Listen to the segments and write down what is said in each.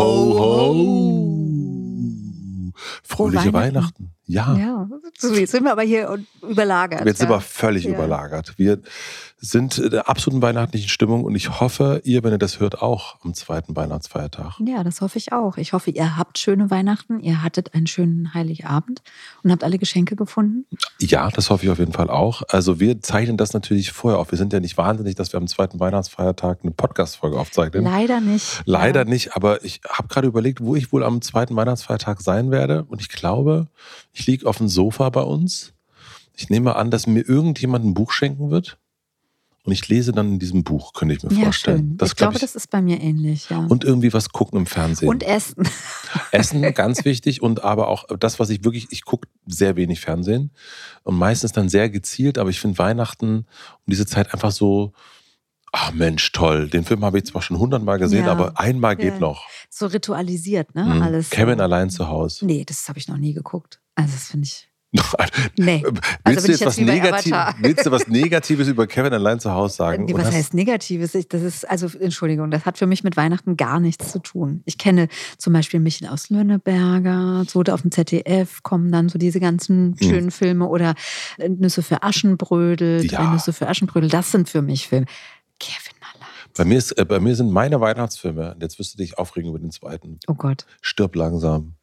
Ho, ho, ho. Fröhliche Weihnachten. Ja. Ja, so, jetzt sind wir aber hier überlagert. Jetzt sind ja. wir völlig Ja. überlagert. Wir sind in der absoluten weihnachtlichen Stimmung und ich hoffe, ihr, wenn ihr das hört, auch am zweiten Weihnachtsfeiertag. Ja, das hoffe ich auch. Ich hoffe, ihr habt schöne Weihnachten, ihr hattet einen schönen Heiligabend und habt alle Geschenke gefunden. Ja, das hoffe ich auf jeden Fall auch. Also wir zeichnen das natürlich vorher auf. Wir sind ja nicht wahnsinnig, dass wir am zweiten Weihnachtsfeiertag eine Podcast-Folge aufzeichnen. Leider nicht. Leider Ja. nicht, aber ich habe gerade überlegt, wo ich wohl am zweiten Weihnachtsfeiertag sein werde. Und ich glaube, ich liege auf dem Sofa bei uns. Ich nehme an, dass mir irgendjemand ein Buch schenken wird. Und ich lese dann in diesem Buch, könnte ich mir Ja, vorstellen. schön. Das ich glaub glaube, das ist bei mir ähnlich, ja. und irgendwie was gucken im Fernsehen. Und Essen. Essen, ganz wichtig. Und aber auch das, was ich wirklich, ich gucke sehr wenig Fernsehen. Und meistens dann sehr gezielt. Aber ich finde Weihnachten um diese Zeit einfach so, ach Mensch, toll. Den Film habe ich zwar schon hundertmal gesehen, Ja. aber einmal geht Ja. noch. So ritualisiert, ne? Mhm. Alles. Kevin allein zu Hause. Nee, das habe ich noch nie geguckt. Also, das finde ich. Nee. willst, Also du jetzt was Negativ, willst du was Negatives über Kevin allein zu Hause sagen? Nee, was heißt Negatives? Ich, das ist, also, Entschuldigung, das hat für mich mit Weihnachten gar nichts zu tun. Ich kenne zum Beispiel Michel aus Lönneberger, so auf dem ZDF kommen dann so diese ganzen Hm. schönen Filme oder äh, Nüsse für Aschenbrödel, Ja. drei Nüsse für Aschenbrödel, das sind für mich Filme. Kevin allein. bei, mir ist, äh, bei mir sind meine Weihnachtsfilme, jetzt wirst du dich aufregen über den zweiten, Oh Gott. Stirb langsam.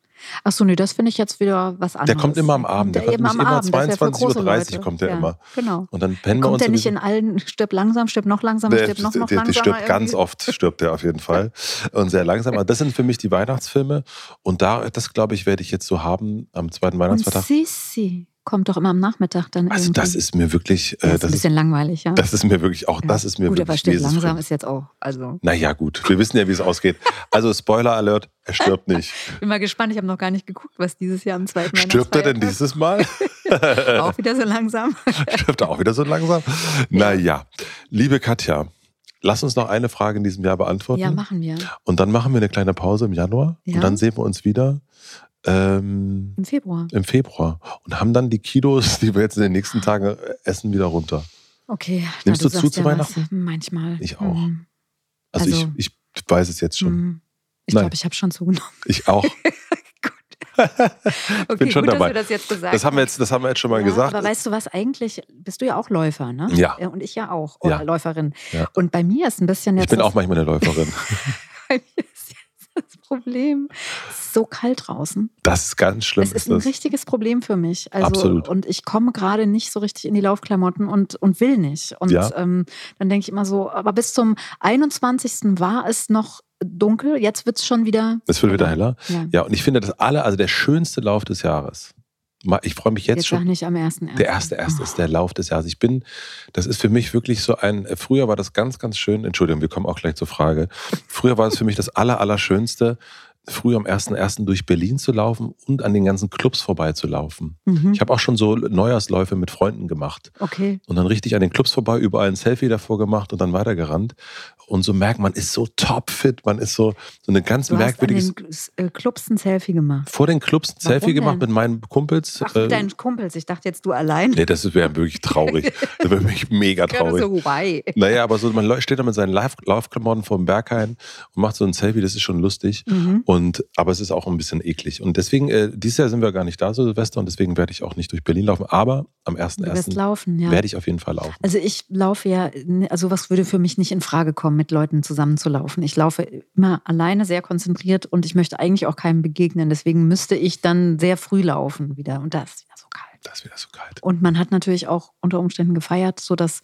Ach so, nee, das finde ich jetzt wieder was anderes. Der kommt immer am Abend. Der, kommt eben nämlich am immer Abend. das ist ja für 22.30 Uhr kommt der Leute. immer. Ja, genau. Und dann pennen wir Kommt uns der nicht in allen, stirb langsam, stirb noch langsamer, Der, stirb noch, noch der, der langsamer? stirbt ganz irgendwie? oft, stirbt der auf jeden Fall. Und sehr langsam. Aber das sind für mich die Weihnachtsfilme. Und da, das glaube ich, werde ich jetzt so haben am zweiten Und Weihnachtsfeiertag. Sissi kommt doch immer am Nachmittag dann Also irgendwie. das ist mir wirklich, ja, äh, ist das, ein ist, bisschen langweilig, ja. das ist mir wirklich, auch das ist mir Gut, wirklich aber stirb dieses langsam ist jetzt auch, also. Naja, gut. Wir wissen ja, wie es ausgeht. Also Spoiler Alert, er stirbt nicht. Bin mal gespannt, ich habe noch gar nicht geguckt, was dieses Jahr am zweiten Stirbt er denn dieses Mal? Auch wieder so langsam. Stirbt er auch wieder so langsam? Naja, liebe Katja, lass uns noch eine Frage in diesem Jahr beantworten. Ja, machen wir. Und dann machen wir eine kleine Pause im Januar. Ja. Und dann sehen wir uns wieder ähm, Im Februar. im Februar. Und haben dann die Kilos, die wir jetzt in den nächsten Tagen essen, wieder runter. Okay. Nimmst na, du zu zu ja was. Weihnachten? Manchmal. Ich auch. Mhm. Also, Also- ich, ich weiß es jetzt schon. Mhm. Ich glaube, ich habe schon zugenommen. Ich auch. Okay, bin schon gut, dabei. dass wir das jetzt gesagt Das haben wir jetzt, das haben wir jetzt schon mal ja, gesagt. Aber weißt du was, eigentlich bist du ja auch Läufer, ne? Ja. Und ich ja auch. Oder Ja. Läuferin. Ja. Und bei mir ist ein bisschen jetzt. ich bin auch manchmal eine Läuferin. bei mir Problem. Es ist so kalt draußen. Das ist ganz schlimm. es ist ein das. richtiges Problem für mich. Also, Absolut. Und ich komme gerade nicht so richtig in die Laufklamotten und, und will nicht. Und Ja. ähm, dann denke ich immer so, aber bis zum 21. war es noch dunkel. Jetzt wird es schon wieder. Es wird wieder heller. Ja. Ja, und ich finde das alle, also der schönste Lauf des Jahres. Ich freue mich jetzt, Jetzt, schon. sag nicht am 1.1. Der erste, erste ist der Lauf des Jahres. Ich bin, das ist für mich wirklich so ein, äh, früher war das ganz, ganz schön, Entschuldigung, wir kommen auch gleich zur Frage. Früher war es für mich das aller, allerschönste, früher am 1.1. durch Berlin zu laufen und an den ganzen Clubs vorbeizulaufen. Mhm. Ich habe auch schon so Neujahrsläufe mit Freunden gemacht Okay. und dann richtig an den Clubs vorbei, überall ein Selfie davor gemacht und dann weitergerannt. Und so merkt man, ist so topfit, man ist so, so eine ganz Du hast an merkwürdige. den äh, Clubs ein Selfie gemacht. Vor den Clubs ein Selfie gemacht denn? mit meinen Kumpels. Ach, mit äh, deinen Kumpels. Ich dachte jetzt du allein. Nee, das wäre wirklich traurig. Das wäre wirklich mega traurig. so, why? Naja, aber so, man steht da mit seinen Lauf Laufklamotten vor dem Berghain und macht so ein Selfie, das ist schon lustig. Mhm. Und, aber es ist auch ein bisschen eklig. Und deswegen, äh, dieses Jahr sind wir gar nicht da, so Silvester, und deswegen werde ich auch nicht durch Berlin laufen. Aber am Du wirst 1.1. laufen, ja. werde ich auf jeden Fall laufen. Also ich laufe ja, also was würde für mich nicht in Frage kommen, mit Leuten zusammen zu laufen. Ich laufe immer alleine, sehr konzentriert und ich möchte eigentlich auch keinem begegnen. Deswegen müsste ich dann sehr früh laufen wieder. Und da ist wieder so kalt. Das wäre so kalt. Und man hat natürlich auch unter Umständen gefeiert, sodass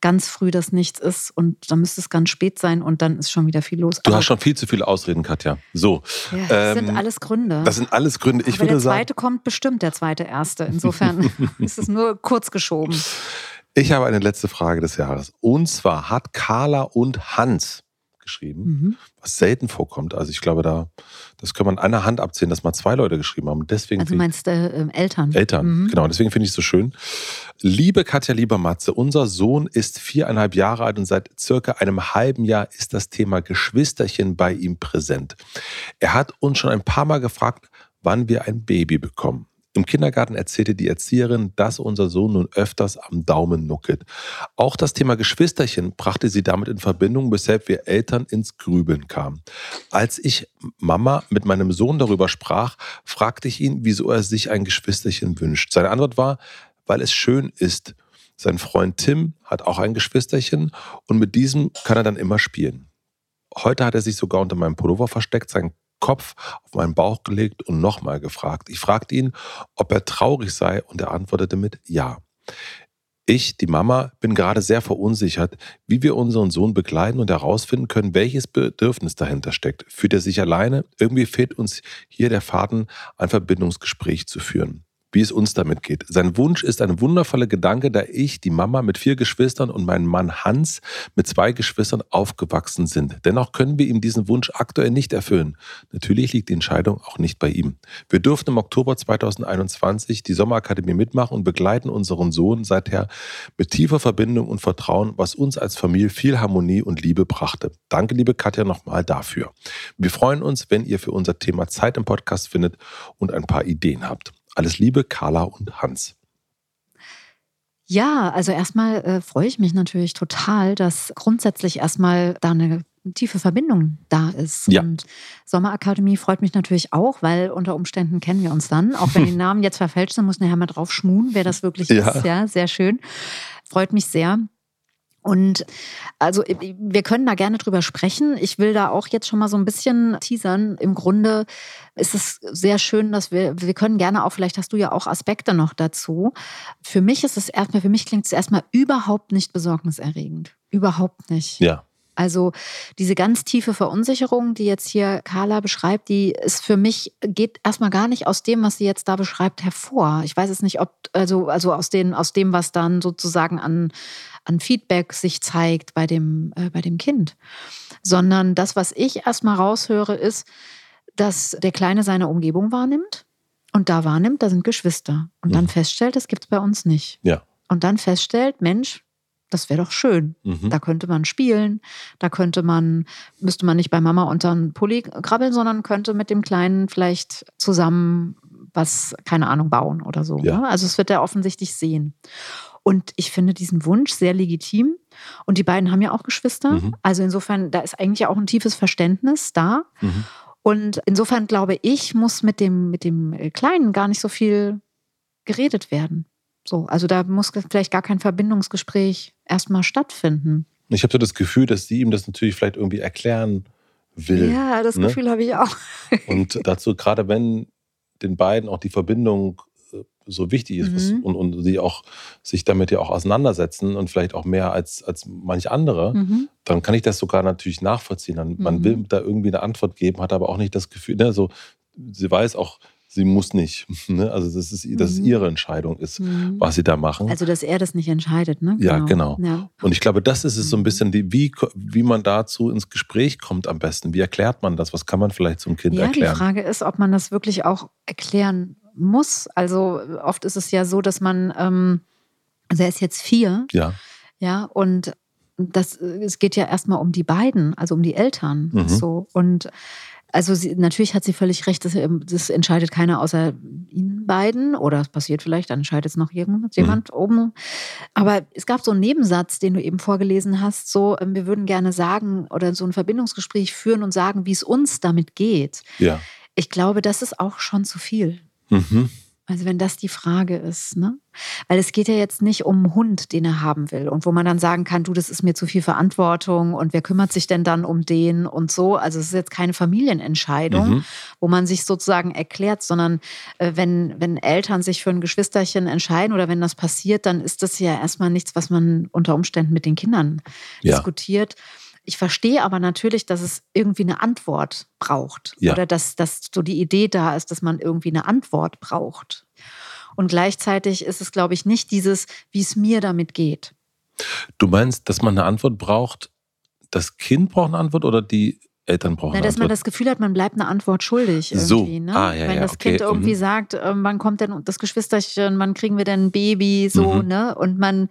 ganz früh das nichts ist und dann müsste es ganz spät sein und dann ist schon wieder viel los. Du Aber hast schon viel zu viele Ausreden, Katja. So. Ja, das ähm, sind alles Gründe. Das sind alles Gründe. Ich Aber würde der sagen, zweite kommt bestimmt, der zweite erste. Insofern ist es nur kurz geschoben. Ich habe eine letzte Frage des Jahres. Und zwar hat Carla und Hans geschrieben, mhm. was selten vorkommt. Also ich glaube, da, das kann man an einer Hand abzählen, dass mal zwei Leute geschrieben haben. Deswegen also meinst du äh, Eltern? Eltern, mhm. genau. Deswegen finde ich es so schön. Liebe Katja, lieber Matze, unser Sohn ist viereinhalb Jahre alt und seit circa einem halben Jahr ist das Thema Geschwisterchen bei ihm präsent. Er hat uns schon ein paar Mal gefragt, wann wir ein Baby bekommen. Im Kindergarten erzählte die Erzieherin, dass unser Sohn nun öfters am Daumen nuckelt. Auch das Thema Geschwisterchen brachte sie damit in Verbindung, weshalb wir Eltern ins Grübeln kamen. Als ich Mama mit meinem Sohn darüber sprach, fragte ich ihn, wieso er sich ein Geschwisterchen wünscht. Seine Antwort war, weil es schön ist. Sein Freund Tim hat auch ein Geschwisterchen und mit diesem kann er dann immer spielen. Heute hat er sich sogar unter meinem Pullover versteckt, sein Kopf auf meinen Bauch gelegt und nochmal gefragt. Ich fragte ihn, ob er traurig sei und er antwortete mit Ja. Ich, die Mama, bin gerade sehr verunsichert, wie wir unseren Sohn begleiten und herausfinden können, welches Bedürfnis dahinter steckt. Fühlt er sich alleine? Irgendwie fehlt uns hier der Faden, ein Verbindungsgespräch zu führen wie es uns damit geht. Sein Wunsch ist ein wundervoller Gedanke, da ich, die Mama mit vier Geschwistern und mein Mann Hans mit zwei Geschwistern aufgewachsen sind. Dennoch können wir ihm diesen Wunsch aktuell nicht erfüllen. Natürlich liegt die Entscheidung auch nicht bei ihm. Wir durften im Oktober 2021 die Sommerakademie mitmachen und begleiten unseren Sohn seither mit tiefer Verbindung und Vertrauen, was uns als Familie viel Harmonie und Liebe brachte. Danke, liebe Katja, nochmal dafür. Wir freuen uns, wenn ihr für unser Thema Zeit im Podcast findet und ein paar Ideen habt. Alles Liebe, Carla und Hans. Ja, also erstmal äh, freue ich mich natürlich total, dass grundsätzlich erstmal da eine tiefe Verbindung da ist. Ja. Und Sommerakademie freut mich natürlich auch, weil unter Umständen kennen wir uns dann. Auch wenn die Namen jetzt verfälscht sind, muss nachher mal drauf schmuhen, wer das wirklich ja. ist. Ja, sehr schön. Freut mich sehr. Und also wir können da gerne drüber sprechen. Ich will da auch jetzt schon mal so ein bisschen teasern. Im Grunde ist es sehr schön, dass wir, wir können gerne auch, vielleicht hast du ja auch Aspekte noch dazu. Für mich ist es erstmal, für mich klingt es erstmal überhaupt nicht besorgniserregend. Überhaupt nicht. Ja. Also diese ganz tiefe Verunsicherung, die jetzt hier Carla beschreibt, die ist für mich, geht erstmal gar nicht aus dem, was sie jetzt da beschreibt, hervor. Ich weiß es nicht, ob, also, also aus, den, aus dem, was dann sozusagen an, an Feedback sich zeigt bei dem, äh, bei dem Kind. Sondern das, was ich erstmal raushöre, ist, dass der Kleine seine Umgebung wahrnimmt und da wahrnimmt, da sind Geschwister. Und dann mhm. feststellt, das gibt es bei uns nicht. Ja. Und dann feststellt, Mensch, das wäre doch schön. Mhm. Da könnte man spielen, da könnte man, müsste man nicht bei Mama unter einen Pulli krabbeln, sondern könnte mit dem Kleinen vielleicht zusammen was, keine Ahnung, bauen oder so. Ja. Ne? Also es wird er offensichtlich sehen. Und ich finde diesen Wunsch sehr legitim. Und die beiden haben ja auch Geschwister. Mhm. Also insofern, da ist eigentlich auch ein tiefes Verständnis da. Mhm. Und insofern glaube ich, muss mit dem, mit dem Kleinen gar nicht so viel geredet werden. So, also da muss vielleicht gar kein Verbindungsgespräch erstmal stattfinden. Ich habe so das Gefühl, dass sie ihm das natürlich vielleicht irgendwie erklären will. Ja, das ne? Gefühl habe ich auch. Und dazu, gerade wenn den beiden auch die Verbindung äh, so wichtig ist mhm. und, und sie auch sich damit ja auch auseinandersetzen und vielleicht auch mehr als, als manch andere, mhm. dann kann ich das sogar natürlich nachvollziehen. Dann, mhm. Man will da irgendwie eine Antwort geben, hat aber auch nicht das Gefühl, ne, so, sie weiß auch, sie muss nicht. Ne? Also das ist, dass es mhm. ihre Entscheidung ist, mhm. was sie da machen. Also dass er das nicht entscheidet, ne? Genau. Ja, genau. Ja. Und ich glaube, das ist es so ein mhm. bisschen, die, wie, wie man dazu ins Gespräch kommt am besten. Wie erklärt man das? Was kann man vielleicht zum Kind ja, erklären? Die Frage ist, ob man das wirklich auch erklären muss. Also oft ist es ja so, dass man, ähm, also er ist jetzt vier. Ja. Ja, und das, es geht ja erstmal um die beiden, also um die Eltern. Mhm. So. Und also sie, natürlich hat sie völlig recht, das, ähm, das, entscheidet keiner außer ihnen beiden. Oder es passiert vielleicht, dann entscheidet es noch jemand, jemand mhm. oben. Aber es gab so einen Nebensatz, den du eben vorgelesen hast, so, ähm, wir würden gerne sagen oder so ein Verbindungsgespräch führen und sagen, wie es uns damit geht. Ja. Ich glaube, das ist auch schon zu viel. Mhm. Also wenn das die Frage ist, ne? Weil es geht ja jetzt nicht um einen Hund, den er haben will und wo man dann sagen kann, du, das ist mir zu viel Verantwortung und wer kümmert sich denn dann um den und so. Also es ist jetzt keine Familienentscheidung, mhm. wo man sich sozusagen erklärt, sondern äh, wenn, wenn Eltern sich für ein Geschwisterchen entscheiden oder wenn das passiert, dann ist das ja erstmal nichts, was man unter Umständen mit den Kindern ja. diskutiert. Ich verstehe aber natürlich, dass es irgendwie eine Antwort braucht. Ja. Oder dass, dass so die Idee da ist, dass man irgendwie eine Antwort braucht. Und gleichzeitig ist es, glaube ich, nicht dieses, wie es mir damit geht. Du meinst, dass man eine Antwort braucht, das Kind braucht eine Antwort oder die Eltern brauchen Na, dass man das Gefühl hat, man bleibt eine Antwort schuldig. So. Ne? Ah, ja, Wenn ja, das okay. Kind irgendwie mhm. sagt, äh, wann kommt denn das Geschwisterchen, wann kriegen wir denn ein Baby, so, mhm. ne? Und man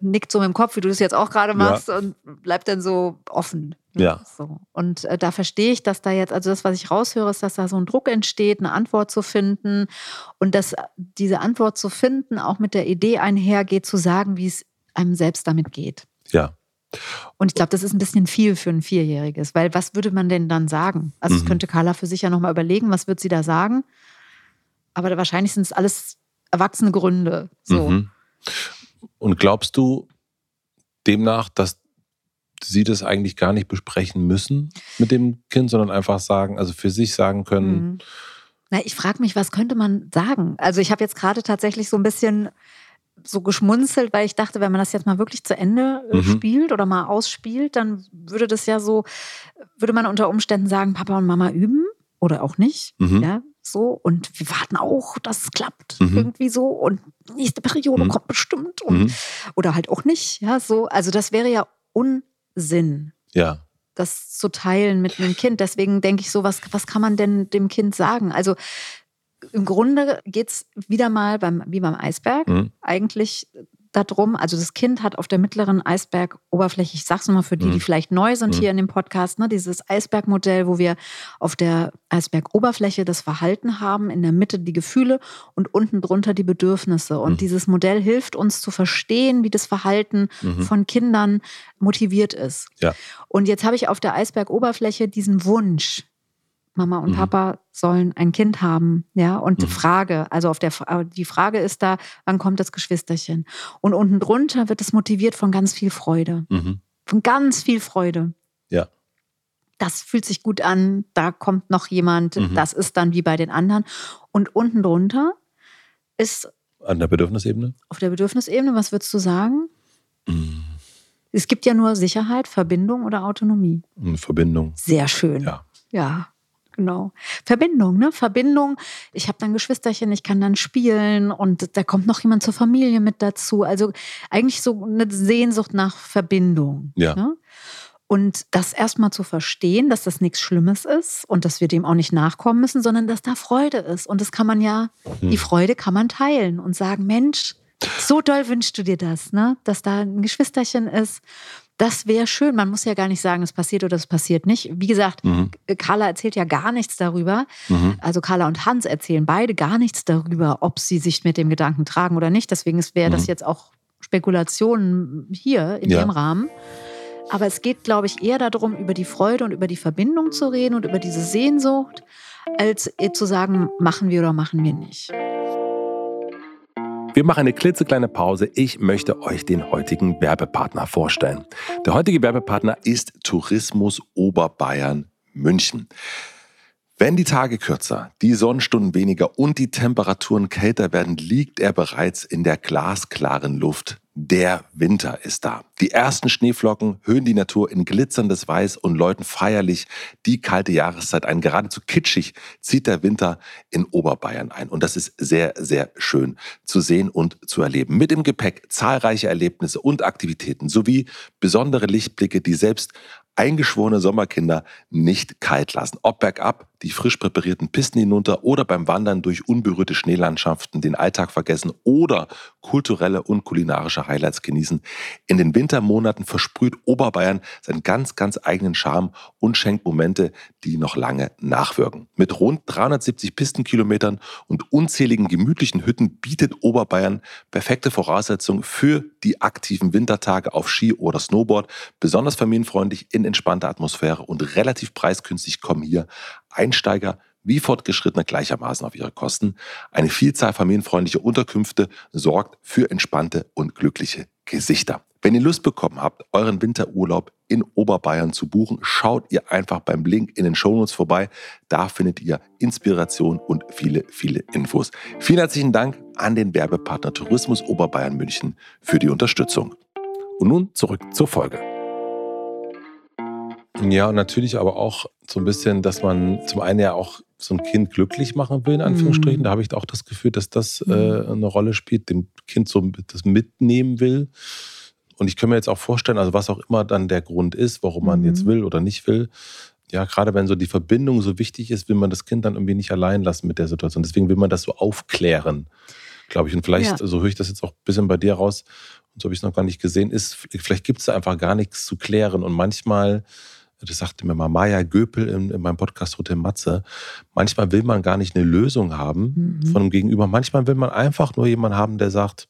nickt so mit dem Kopf, wie du das jetzt auch gerade machst, ja. und bleibt dann so offen. Ne? Ja. So. Und äh, da verstehe ich, dass da jetzt, also das, was ich raushöre, ist, dass da so ein Druck entsteht, eine Antwort zu finden und dass diese Antwort zu finden auch mit der Idee einhergeht, zu sagen, wie es einem selbst damit geht. Ja. Und ich glaube, das ist ein bisschen viel für ein Vierjähriges, weil was würde man denn dann sagen? Also, mhm. das könnte Carla für sich ja nochmal überlegen, was wird sie da sagen? Aber wahrscheinlich sind es alles erwachsene Gründe. So. Mhm. Und glaubst du demnach, dass sie das eigentlich gar nicht besprechen müssen mit dem Kind, sondern einfach sagen, also für sich sagen können. Mhm. Na, ich frage mich, was könnte man sagen? Also ich habe jetzt gerade tatsächlich so ein bisschen so geschmunzelt, weil ich dachte, wenn man das jetzt mal wirklich zu Ende äh, mhm. spielt oder mal ausspielt, dann würde das ja so, würde man unter Umständen sagen, Papa und Mama üben oder auch nicht. Mhm. Ja, so. Und wir warten auch, dass es klappt. Mhm. Irgendwie so. Und nächste Periode mhm. kommt bestimmt. Und, mhm. Oder halt auch nicht. Ja, so. Also das wäre ja Unsinn. Ja. Das zu teilen mit einem Kind. Deswegen denke ich so, was, was kann man denn dem Kind sagen? Also im Grunde geht es wieder mal beim, wie beim Eisberg, mhm. eigentlich darum, also das Kind hat auf der mittleren Eisbergoberfläche, ich sage es nochmal für die, die mhm. vielleicht neu sind mhm. hier in dem Podcast, ne, dieses Eisbergmodell, wo wir auf der Eisbergoberfläche das Verhalten haben, in der Mitte die Gefühle und unten drunter die Bedürfnisse. Und mhm. dieses Modell hilft uns zu verstehen, wie das Verhalten mhm. von Kindern motiviert ist. Ja. Und jetzt habe ich auf der Eisbergoberfläche diesen Wunsch, Mama und mhm. Papa sollen ein Kind haben, ja. Und mhm. Frage, also auf der die Frage ist da, wann kommt das Geschwisterchen? Und unten drunter wird es motiviert von ganz viel Freude, mhm. von ganz viel Freude. Ja. Das fühlt sich gut an. Da kommt noch jemand. Mhm. Das ist dann wie bei den anderen. Und unten drunter ist an der Bedürfnisebene. Auf der Bedürfnisebene, was würdest du sagen? Mhm. Es gibt ja nur Sicherheit, Verbindung oder Autonomie. Verbindung. Sehr schön. Ja. Ja, Genau. Verbindung, ne? Verbindung. Ich habe dann Geschwisterchen, ich kann dann spielen und da kommt noch jemand zur Familie mit dazu. Also eigentlich so eine Sehnsucht nach Verbindung. Ja. Ne? Und das erstmal zu verstehen, dass das nichts Schlimmes ist und dass wir dem auch nicht nachkommen müssen, sondern dass da Freude ist. Und das kann man ja, hm. die Freude kann man teilen und sagen, Mensch, so doll wünschst du dir das, ne? Dass da ein Geschwisterchen ist das wäre schön. Man muss ja gar nicht sagen, es passiert oder es passiert nicht. Wie gesagt, mhm. Carla erzählt ja gar nichts darüber. Mhm. Also Carla und Hans erzählen beide gar nichts darüber, ob sie sich mit dem Gedanken tragen oder nicht. Deswegen wäre mhm. das jetzt auch Spekulation hier in ja. dem Rahmen. Aber es geht, glaube ich, eher darum, über die Freude und über die Verbindung zu reden und über diese Sehnsucht, als zu sagen, machen wir oder machen wir nicht. Wir machen eine klitzekleine Pause. Ich möchte euch den heutigen Werbepartner vorstellen. Der heutige Werbepartner ist Tourismus Oberbayern München. Wenn die Tage kürzer, die Sonnenstunden weniger und die Temperaturen kälter werden, liegt er bereits in der glasklaren Luft. Der Winter ist da. Die ersten Schneeflocken höhen die Natur in glitzerndes Weiß und läuten feierlich die kalte Jahreszeit ein. Geradezu kitschig zieht der Winter in Oberbayern ein. Und das ist sehr, sehr schön zu sehen und zu erleben. Mit im Gepäck zahlreiche Erlebnisse und Aktivitäten sowie besondere Lichtblicke, die selbst eingeschworene Sommerkinder nicht kalt lassen. Ob bergab, die frisch präparierten Pisten hinunter oder beim Wandern durch unberührte Schneelandschaften den Alltag vergessen oder kulturelle und kulinarische Highlights genießen. In den Wintermonaten versprüht Oberbayern seinen ganz, ganz eigenen Charme und schenkt Momente, die noch lange nachwirken. Mit rund 370 Pistenkilometern und unzähligen gemütlichen Hütten bietet Oberbayern perfekte Voraussetzungen für die aktiven Wintertage auf Ski oder Snowboard, besonders familienfreundlich in entspannter Atmosphäre und relativ preisgünstig kommen hier Einsteiger wie Fortgeschrittene gleichermaßen auf ihre Kosten. Eine Vielzahl familienfreundlicher Unterkünfte sorgt für entspannte und glückliche Gesichter. Wenn ihr Lust bekommen habt, euren Winterurlaub in Oberbayern zu buchen, schaut ihr einfach beim Link in den Shownotes vorbei. Da findet ihr Inspiration und viele, viele Infos. Vielen herzlichen Dank an den Werbepartner Tourismus Oberbayern München für die Unterstützung. Und nun zurück zur Folge. Ja, und natürlich aber auch so ein bisschen, dass man zum einen ja auch so ein Kind glücklich machen will, in Anführungsstrichen. Mhm. Da habe ich auch das Gefühl, dass das äh, mhm. eine Rolle spielt, dem Kind so das mitnehmen will. Und ich kann mir jetzt auch vorstellen, also was auch immer dann der Grund ist, warum man mhm. jetzt will oder nicht will, ja, gerade wenn so die Verbindung so wichtig ist, will man das Kind dann irgendwie nicht allein lassen mit der Situation. Deswegen will man das so aufklären, glaube ich. Und vielleicht, ja. so höre ich das jetzt auch ein bisschen bei dir raus, und so habe ich es noch gar nicht gesehen, ist, vielleicht gibt es da einfach gar nichts zu klären. Und manchmal das sagte mir mal Maya Göpel in, in meinem Podcast Hotel Matze, manchmal will man gar nicht eine Lösung haben mhm. von einem Gegenüber. Manchmal will man einfach nur jemanden haben, der sagt,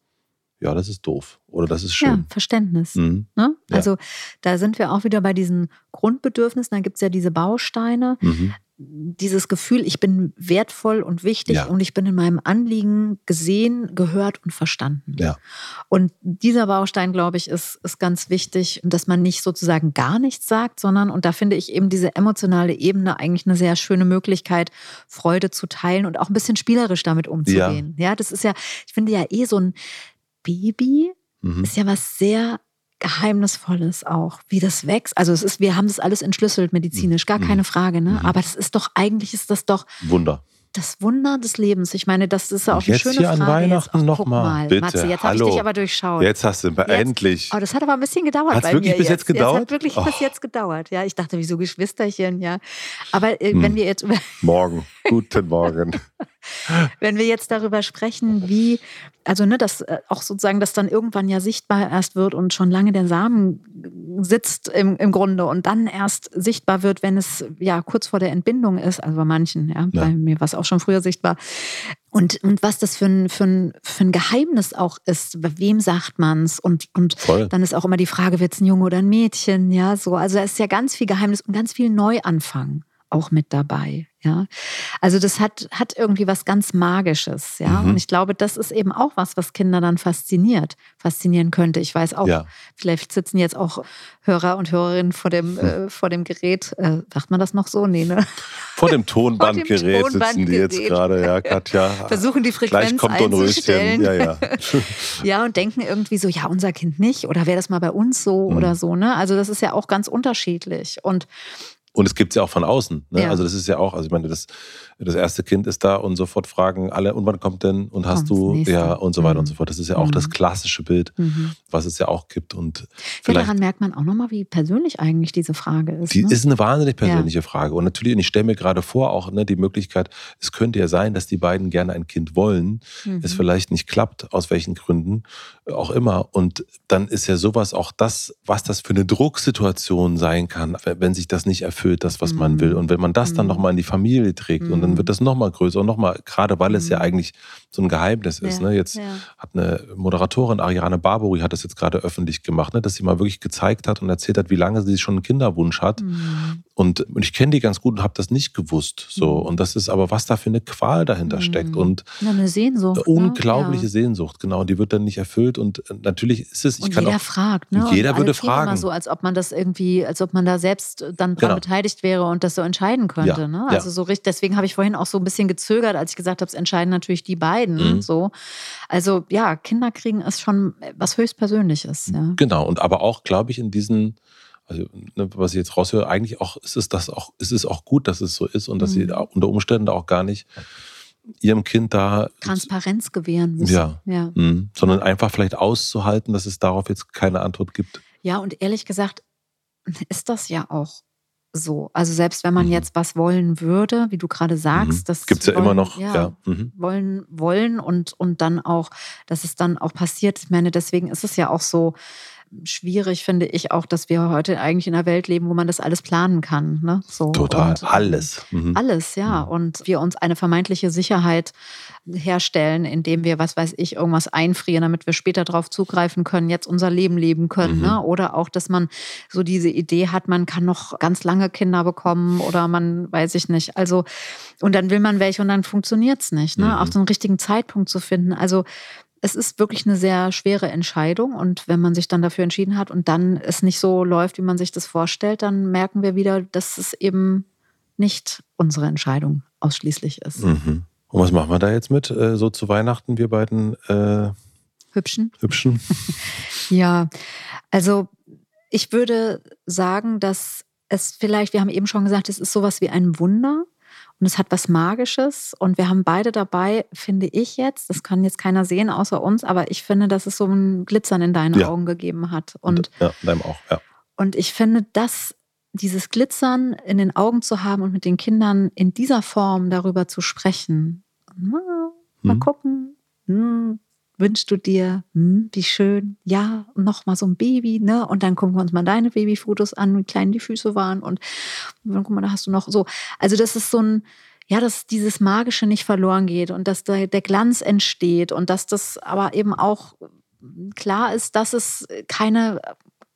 ja, das ist doof oder das ist schön. Ja, Verständnis. Mhm. Ne? Also ja. da sind wir auch wieder bei diesen Grundbedürfnissen. Da gibt es ja diese Bausteine. Mhm dieses Gefühl, ich bin wertvoll und wichtig ja. und ich bin in meinem Anliegen gesehen, gehört und verstanden. Ja. Und dieser Baustein, glaube ich, ist, ist ganz wichtig, dass man nicht sozusagen gar nichts sagt, sondern, und da finde ich eben diese emotionale Ebene eigentlich eine sehr schöne Möglichkeit, Freude zu teilen und auch ein bisschen spielerisch damit umzugehen. Ja, ja das ist ja, ich finde ja eh so ein Baby mhm. ist ja was sehr Geheimnisvolles auch, wie das wächst. Also es ist, wir haben das alles entschlüsselt medizinisch, gar mhm. keine Frage, ne? Mhm. Aber das ist doch, eigentlich ist das doch Wunder. Das Wunder des Lebens. Ich meine, das ist ja auch eine jetzt schöne hier Frage. an Weihnachten nochmal. Bitte, Matze, jetzt habe ich dich aber durchschaut. Jetzt hast du jetzt, endlich. Oh, das hat aber ein bisschen gedauert Hat's bei wirklich mir bis jetzt, jetzt gedauert? Es hat wirklich oh. bis jetzt gedauert. Ja, ich dachte, wieso Geschwisterchen, ja. Aber äh, hm. wenn wir jetzt über Morgen, guten Morgen. Wenn wir jetzt darüber sprechen, wie, also ne, dass äh, auch sozusagen das dann irgendwann ja sichtbar erst wird und schon lange der Samen sitzt im, im Grunde und dann erst sichtbar wird, wenn es ja kurz vor der Entbindung ist, also bei manchen, ja, ja. bei mir war es auch schon früher sichtbar. Und, und was das für ein, für, ein, für ein Geheimnis auch ist, bei wem sagt man es? Und, und dann ist auch immer die Frage, wird es ein Junge oder ein Mädchen? Ja, so. Also es ist ja ganz viel Geheimnis und ganz viel Neuanfang auch mit dabei. Ja, also das hat, hat irgendwie was ganz Magisches. Ja, mhm. und ich glaube, das ist eben auch was, was Kinder dann fasziniert, faszinieren könnte. Ich weiß auch, ja. vielleicht sitzen jetzt auch Hörer und Hörerinnen vor dem, hm. äh, vor dem Gerät. Äh, sagt man das noch so? Nee, ne? Vor dem Tonbandgerät sitzen die jetzt gerade, ja, Katja. Versuchen die Frequenz kommt einzustellen. Ja, ja. ja, und denken irgendwie so, ja, unser Kind nicht. Oder wäre das mal bei uns so mhm. oder so. Ne? Also das ist ja auch ganz unterschiedlich. Und und es gibt es ja auch von außen. Ne? Ja. Also das ist ja auch, also ich meine, das, das erste Kind ist da und sofort fragen alle, und wann kommt denn? Und hast Kommt's du, ja, und so weiter mhm. und so fort. Das ist ja auch mhm. das klassische Bild, mhm. was es ja auch gibt. Und ja, daran merkt man auch nochmal, wie persönlich eigentlich diese Frage ist. Die ne? ist eine wahnsinnig persönliche ja. Frage. Und natürlich, und ich stelle mir gerade vor, auch ne, die Möglichkeit, es könnte ja sein, dass die beiden gerne ein Kind wollen, es mhm. vielleicht nicht klappt, aus welchen Gründen auch immer. Und dann ist ja sowas auch das, was das für eine Drucksituation sein kann, wenn sich das nicht erfüllt, das, was man will. Mhm. Und wenn man das dann mhm. nochmal in die Familie trägt und dann wird das nochmal größer und nochmal, gerade weil es ja eigentlich so ein Geheimnis ist. Ja, ne? Jetzt ja. hat eine Moderatorin, Ariane Barbori, hat das jetzt gerade öffentlich gemacht, ne? dass sie mal wirklich gezeigt hat und erzählt hat, wie lange sie schon einen Kinderwunsch hat. Und, und, ich kenne die ganz gut und habe das nicht gewusst. So. Mhm. Und das ist aber, was da für eine Qual dahinter mhm. steckt. Und ja, eine Sehnsucht. Eine ne? unglaubliche ne? Sehnsucht, genau. Und die wird dann nicht erfüllt. Und äh, natürlich ist es. Ich und kann jeder auch, fragt, ne? Jeder würde fragen. Immer so, als ob man das irgendwie, als ob man da selbst dann dran genau. beteiligt wäre und das so entscheiden könnte. Ne? Also so richtig, deswegen habe ich vorhin auch so ein bisschen gezögert, als ich gesagt habe, es entscheiden natürlich die beiden. Mhm. So. Also ja, Kinder kriegen ist schon was höchstpersönliches. Ja. Genau, und aber auch, glaube ich, in diesen, also ne, was ich jetzt raushöre, eigentlich auch ist es das auch, ist es auch gut, dass es so ist und dass mhm. sie unter Umständen auch gar nicht ihrem Kind da Transparenz gewähren müssen. Ja. ja. Mhm. Sondern einfach vielleicht auszuhalten, dass es darauf jetzt keine Antwort gibt. Ja, und ehrlich gesagt ist das ja auch so. Also selbst wenn man mhm. jetzt was wollen würde, wie du gerade sagst, mhm. das gibt es ja immer noch. Ja, ja. Mhm. Wollen, wollen und, und dann auch, dass es dann auch passiert. Ich meine, deswegen ist es ja auch so, schwierig finde ich auch, dass wir heute eigentlich in einer Welt leben, wo man das alles planen kann. Ne? So, Total, und, alles. Mhm. Alles, ja. Mhm. Und wir uns eine vermeintliche Sicherheit herstellen, indem wir, was weiß ich, irgendwas einfrieren, damit wir später darauf zugreifen können, jetzt unser Leben leben können. Mhm. Ne? Oder auch, dass man so diese Idee hat, man kann noch ganz lange Kinder bekommen oder man weiß ich nicht. Also, und dann will man welche und dann funktioniert es nicht. Ne? Mhm. Auch so einen richtigen Zeitpunkt zu finden. Also es ist wirklich eine sehr schwere Entscheidung. Und wenn man sich dann dafür entschieden hat und dann es nicht so läuft, wie man sich das vorstellt, dann merken wir wieder, dass es eben nicht unsere Entscheidung ausschließlich ist. Mhm. Und was machen wir da jetzt mit, äh, so zu Weihnachten, wir beiden äh, Hübschen? Hübschen. ja, also ich würde sagen, dass es vielleicht, wir haben eben schon gesagt, es ist sowas wie ein Wunder. Und es hat was Magisches. Und wir haben beide dabei, finde ich jetzt, das kann jetzt keiner sehen außer uns, aber ich finde, dass es so ein Glitzern in deinen ja. Augen gegeben hat. Und, ja, in deinem auch, ja. Und ich finde, dass dieses Glitzern in den Augen zu haben und mit den Kindern in dieser Form darüber zu sprechen. Mal hm. gucken, hm, wünschst du dir, hm, wie schön, ja, noch mal so ein Baby, ne? Und dann gucken wir uns mal deine Babyfotos an, wie klein die Füße waren und dann guck mal, da hast du noch so. Also das ist so ein, ja, dass dieses Magische nicht verloren geht und dass der, der Glanz entsteht und dass das aber eben auch klar ist, dass es keine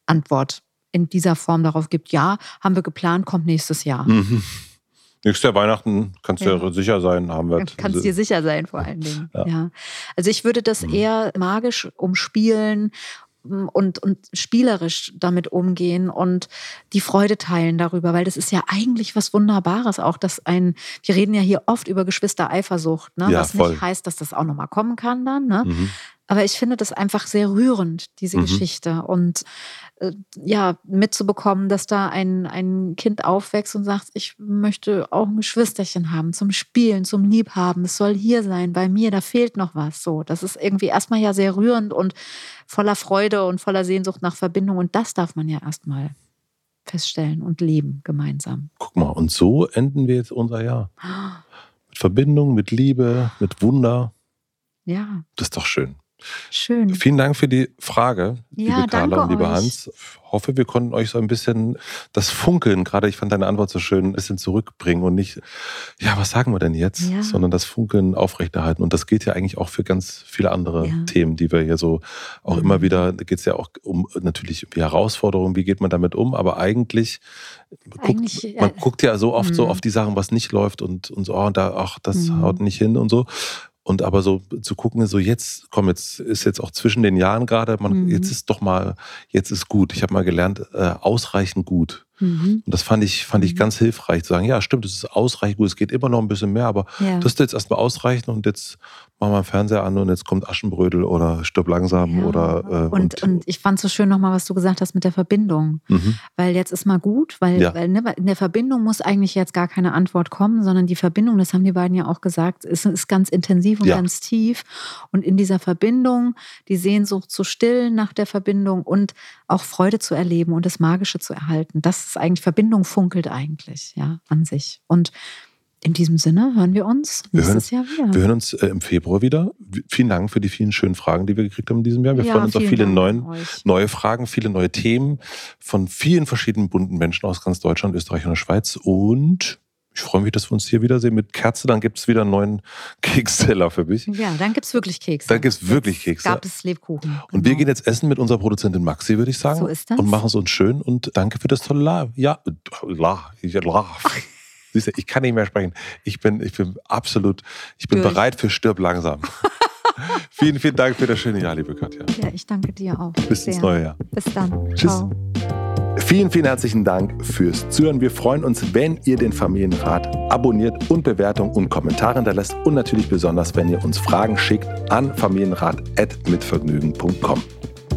Antwort in dieser Form darauf gibt. Ja, haben wir geplant, kommt nächstes Jahr. Mhm. Nächstes Jahr Weihnachten kannst du ja. sicher sein, haben wir. Kannst dir sicher sein, vor allen Dingen. Ja. ja. Also ich würde das mhm. eher magisch umspielen mm, und, und spielerisch damit umgehen und die Freude teilen darüber, weil das ist ja eigentlich was Wunderbares auch, dass ein, wir reden ja hier oft über Geschwistereifersucht, ne? Ja, was voll. nicht heißt, dass das auch nochmal kommen kann dann, ne? Mhm. Aber ich finde das einfach sehr rührend, diese mhm. Geschichte. Und äh, ja, mitzubekommen, dass da ein, ein Kind aufwächst und sagt, ich möchte auch ein Geschwisterchen haben zum Spielen, zum Liebhaben. Es soll hier sein, bei mir, da fehlt noch was. So, das ist irgendwie erstmal ja sehr rührend und voller Freude und voller Sehnsucht nach Verbindung. Und das darf man ja erstmal feststellen und leben gemeinsam. Guck mal, und so enden wir jetzt unser Jahr. Mit Verbindung, mit Liebe, mit Wunder. Ja. Das ist doch schön. Schön. Vielen Dank für die Frage, ja, liebe Carla und lieber Hans. Ich hoffe, wir konnten euch so ein bisschen das Funkeln, gerade ich fand deine Antwort so schön, ein bisschen zurückbringen und nicht, ja, was sagen wir denn jetzt, ja. sondern das Funkeln aufrechterhalten. Und das geht ja eigentlich auch für ganz viele andere ja. Themen, die wir hier so auch mhm. immer wieder, da geht es ja auch um natürlich die Herausforderungen, wie geht man damit um, aber eigentlich, eigentlich guckt, man guckt ja so oft mhm. so auf die Sachen, was nicht läuft und, und so, oh, da, ach, das mhm. haut nicht hin und so. Und aber so zu gucken, so jetzt, komm, jetzt ist jetzt auch zwischen den Jahren gerade, man, mhm. jetzt ist doch mal, jetzt ist gut. Ich habe mal gelernt, äh, ausreichend gut. Mhm. Und das fand ich, fand ich mhm. ganz hilfreich zu sagen, ja, stimmt, es ist ausreichend gut, es geht immer noch ein bisschen mehr, aber ja. das ist jetzt erstmal ausreichend und jetzt machen wir den Fernseher an und jetzt kommt Aschenbrödel oder Stirb langsam ja. oder äh, und, und, und, ich fand so schön nochmal, was du gesagt hast mit der Verbindung. Mhm. Weil jetzt ist mal gut, weil, ja. weil ne, in der Verbindung muss eigentlich jetzt gar keine Antwort kommen, sondern die Verbindung, das haben die beiden ja auch gesagt, ist, ist ganz intensiv und ganz tief. Und in dieser Verbindung die Sehnsucht zu stillen nach der Verbindung und auch Freude zu erleben und das Magische zu erhalten. Das ist eigentlich, Verbindung funkelt eigentlich, ja, an sich. Und in diesem Sinne hören wir uns nächstes wir hören, Jahr wieder. Wir hören uns äh, im Februar wieder. Vielen Dank für die vielen schönen Fragen, die wir gekriegt haben in diesem Jahr. Wir ja, freuen uns auf viele neuen, neue Fragen, viele neue Themen von vielen verschiedenen bunten Menschen aus ganz Deutschland, Österreich und der Schweiz. Und ich freue mich, dass wir uns hier wiedersehen mit Kerze. Dann gibt es wieder einen neuen Keksteller für mich. Ja, dann gibt es wirklich Kekse. Dann gibt es wirklich Kekse. Gab es Lebkuchen. Genau. Und wir genau. gehen jetzt essen mit unserer Produzentin Maxi, würde ich sagen. So ist das. Und machen es uns schön. Und danke für das tolle La. Ja, La. La. Siehst du, ich kann nicht mehr sprechen. Ich bin, ich bin absolut, ich bin Durch. bereit für Stirb langsam. vielen, vielen Dank für das schöne Jahr, liebe Katja. Ja, ich danke dir auch. Bis ins neue Jahr. Bis dann. Tschüss. Ciao. Vielen, vielen herzlichen Dank fürs Zuhören. Wir freuen uns, wenn ihr den Familienrat abonniert und Bewertungen und Kommentare hinterlässt und natürlich besonders, wenn ihr uns Fragen schickt an familienrat.mitvergnügen.com.